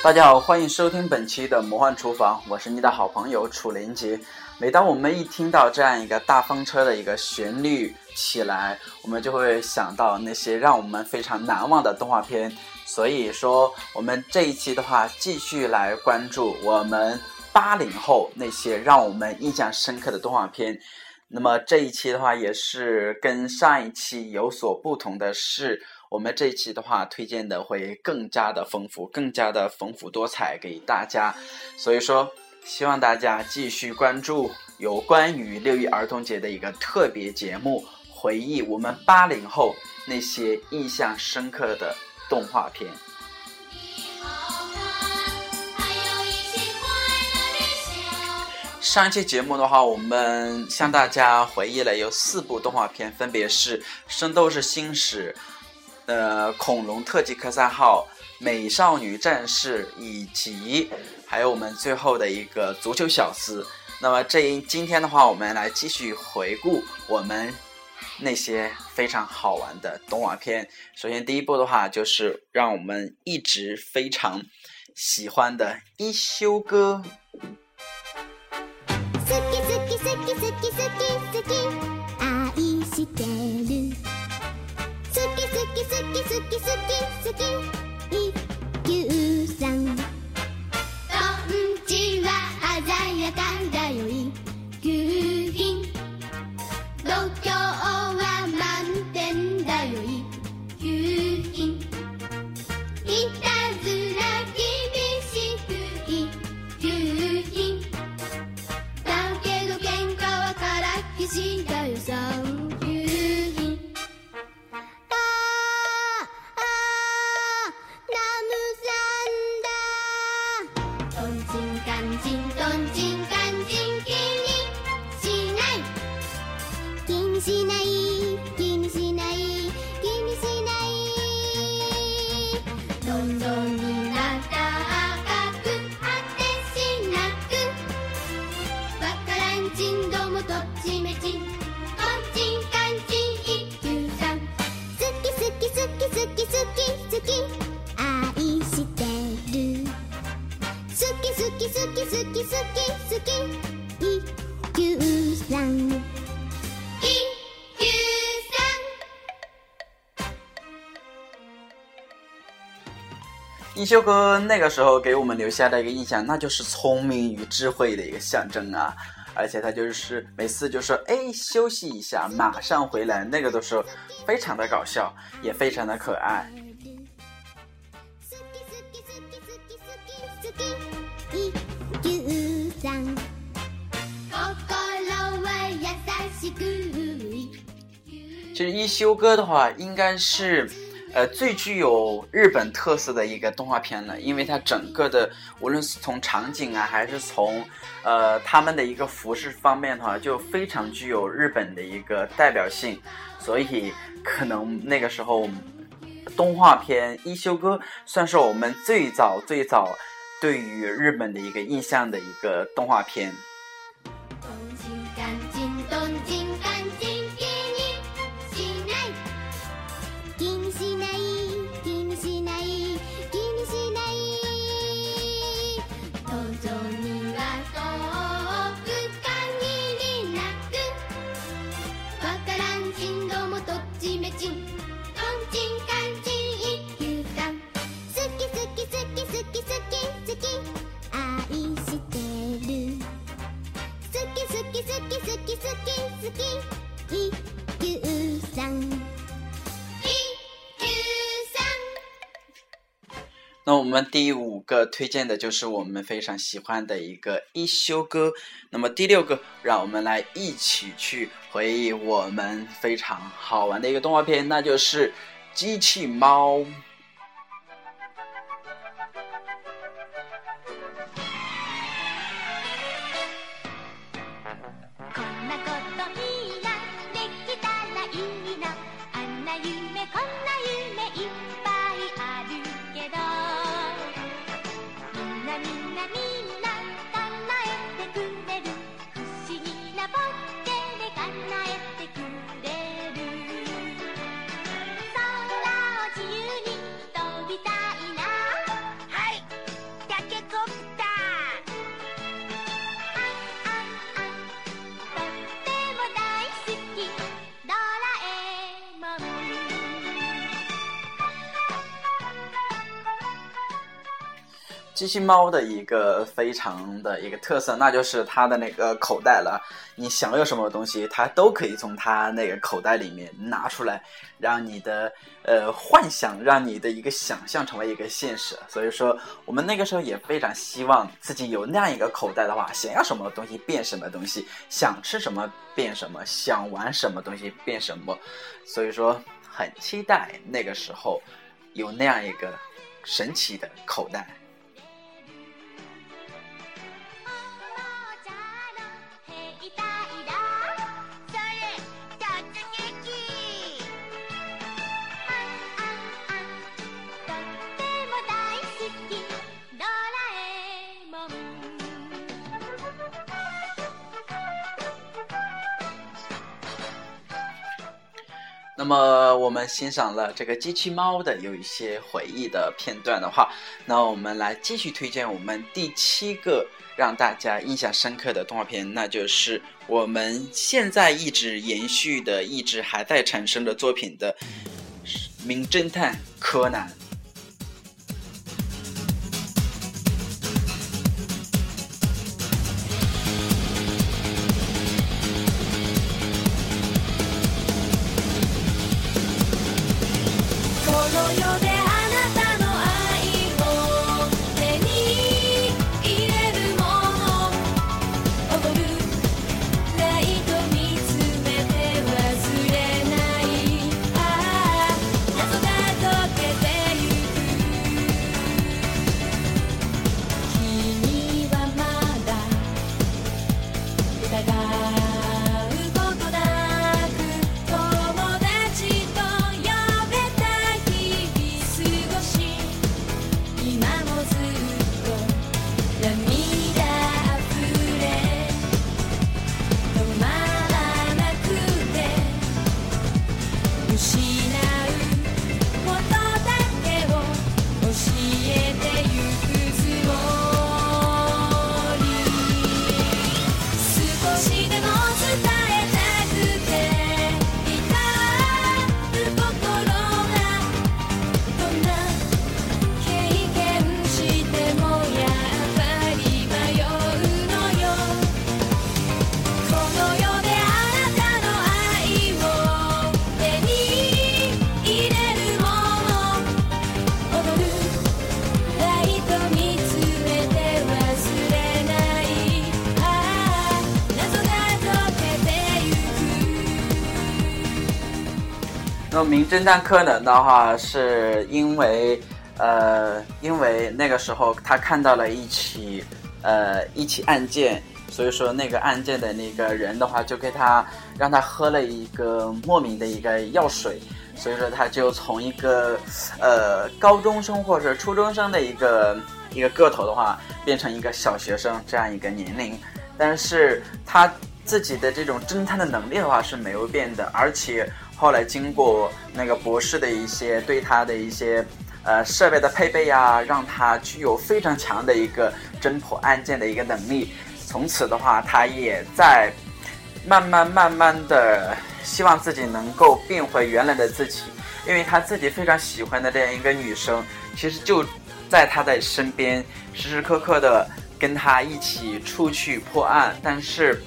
大家好，欢迎收听本期的魔幻厨房，我是你的好朋友楚连杰。每当我们一听到这样一个大风车的一个旋律起来，我们就会想到那些让我们非常难忘的动画片。所以说，我们这一期的话，继续来关注我们八零后那些让我们印象深刻的动画片。那么这一期的话，也是跟上一期有所不同的是。我们这一期的话，推荐的会更加的丰富，更加的丰富多彩给大家。所以说，希望大家继续关注有关于六一儿童节的一个特别节目，回忆我们八零后那些印象深刻的动画片。上一期节目的话，我们向大家回忆了有四部动画片，分别是《圣斗士星矢》。呃，恐龙特技科三号、美少女战士以及还有我们最后的一个足球小子。那么这一今天的话，我们来继续回顾我们那些非常好玩的动画片。首先第一部的话，就是让我们一直非常喜欢的《一休哥》。好き好き好き一休哥那个时候给我们留下的一个印象，那就是聪明与智慧的一个象征啊！而且他就是每次就说：“哎，休息一下，马上回来。”那个都是非常的搞笑，也非常的可爱。其实一休哥的话，应该是。呃，最具有日本特色的一个动画片了，因为它整个的无论是从场景啊，还是从呃他们的一个服饰方面的话，就非常具有日本的一个代表性，所以可能那个时候动画片《一休哥》算是我们最早最早对于日本的一个印象的一个动画片。那我们第五个推荐的就是我们非常喜欢的一个一休哥。那么第六个，让我们来一起去回忆我们非常好玩的一个动画片，那就是机器猫。机器猫的一个非常的一个特色，那就是它的那个口袋了。你想要什么东西，它都可以从它那个口袋里面拿出来，让你的呃幻想，让你的一个想象成为一个现实。所以说，我们那个时候也非常希望自己有那样一个口袋的话，想要什么东西变什么东西，想吃什么变什么，想玩什么东西变什么。所以说，很期待那个时候有那样一个神奇的口袋。那么我们欣赏了这个机器猫的有一些回忆的片段的话，那我们来继续推荐我们第七个让大家印象深刻的动画片，那就是我们现在一直延续的、一直还在产生的作品的《名侦探柯南》。よで那么名侦探柯南的话，是因为，呃，因为那个时候他看到了一起，呃，一起案件，所以说那个案件的那个人的话，就给他让他喝了一个莫名的一个药水，所以说他就从一个，呃，高中生或者初中生的一个一个个头的话，变成一个小学生这样一个年龄，但是他自己的这种侦探的能力的话是没有变的，而且。后来经过那个博士的一些对他的一些呃设备的配备呀，让他具有非常强的一个侦破案件的一个能力。从此的话，他也在慢慢慢慢的希望自己能够变回原来的自己，因为他自己非常喜欢的这样一个女生，其实就在他的身边，时时刻刻的跟他一起出去破案，但是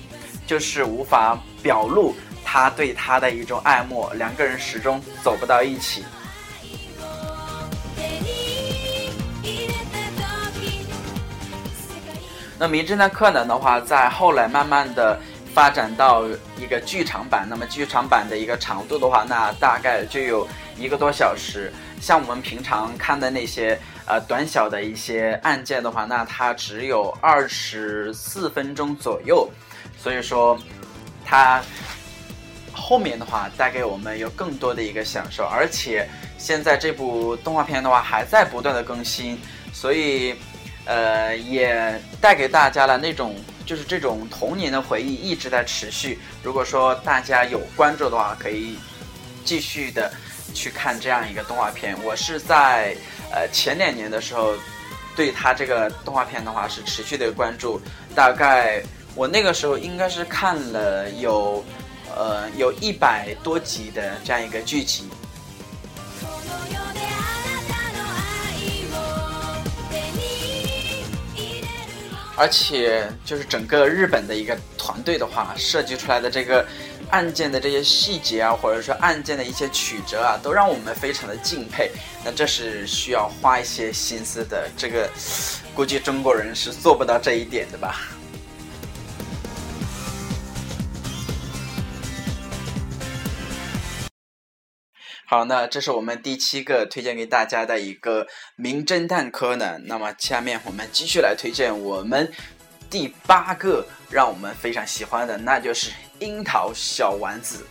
就是无法表露。他对她的一种爱慕，两个人始终走不到一起。那《名侦探柯南》的话，在后来慢慢的发展到一个剧场版，那么剧场版的一个长度的话，那大概就有一个多小时。像我们平常看的那些呃短小的一些案件的话，那它只有二十四分钟左右。所以说，它。后面的话带给我们有更多的一个享受，而且现在这部动画片的话还在不断的更新，所以，呃，也带给大家了那种就是这种童年的回忆一直在持续。如果说大家有关注的话，可以继续的去看这样一个动画片。我是在呃前两年的时候对他这个动画片的话是持续的关注，大概我那个时候应该是看了有。呃，有一百多集的这样一个剧集。而且就是整个日本的一个团队的话，设计出来的这个案件的这些细节啊，或者说案件的一些曲折啊，都让我们非常的敬佩。那这是需要花一些心思的，这个估计中国人是做不到这一点的吧。好，那这是我们第七个推荐给大家的一个名侦探柯南。那么下面我们继续来推荐我们第八个让我们非常喜欢的，那就是樱桃小丸子。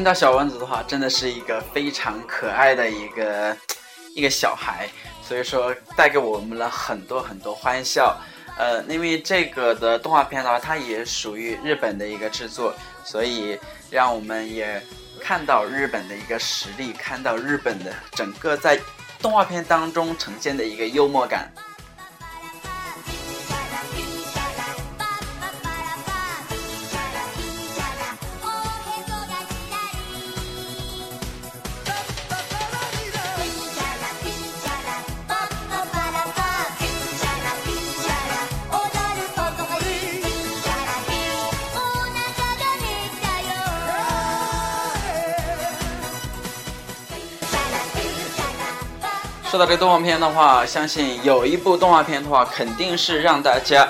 听到小丸子的话，真的是一个非常可爱的一个一个小孩，所以说带给我们了很多很多欢笑。呃，因为这个的动画片的话，它也属于日本的一个制作，所以让我们也看到日本的一个实力，看到日本的整个在动画片当中呈现的一个幽默感。说到这动画片的话，相信有一部动画片的话，肯定是让大家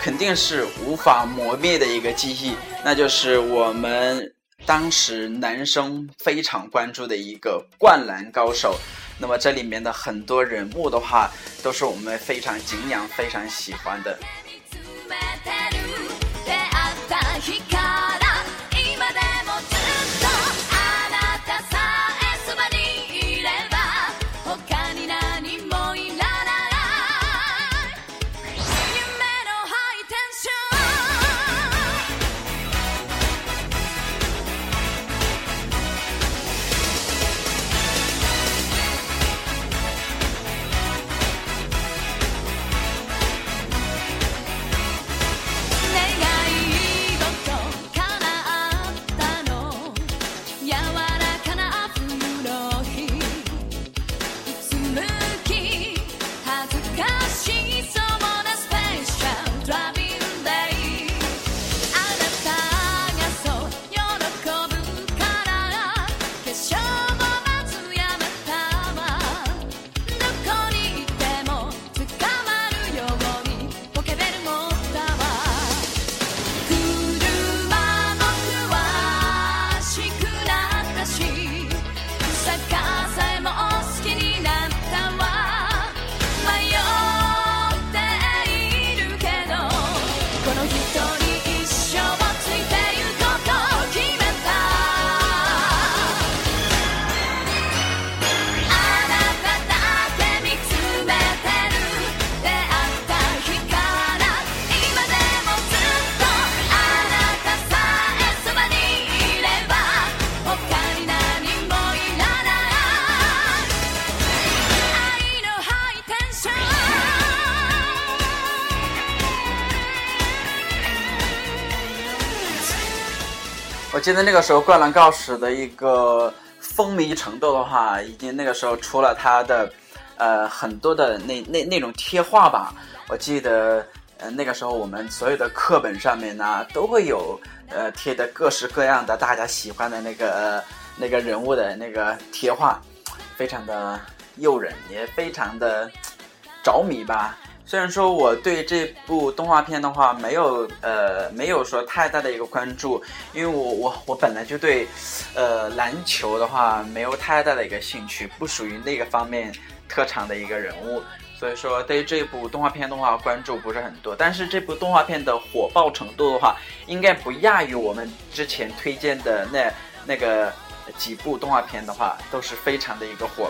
肯定是无法磨灭的一个记忆，那就是我们当时男生非常关注的一个《灌篮高手》。那么这里面的很多人物的话，都是我们非常敬仰、非常喜欢的。记得那个时候《灌篮高手》的一个风靡程度的话，已经那个时候出了它的呃很多的那那那种贴画吧。我记得呃那个时候我们所有的课本上面呢都会有呃贴的各式各样的大家喜欢的那个、那个人物的那个贴画，非常的诱人，也非常的着迷吧。虽然说我对这部动画片的话没有呃没有说太大的一个关注，因为我我我本来就对，呃篮球的话没有太大的一个兴趣，不属于那个方面特长的一个人物，所以说对于这部动画片的话关注不是很多。但是这部动画片的火爆程度的话，应该不亚于我们之前推荐的那那个几部动画片的话，都是非常的一个火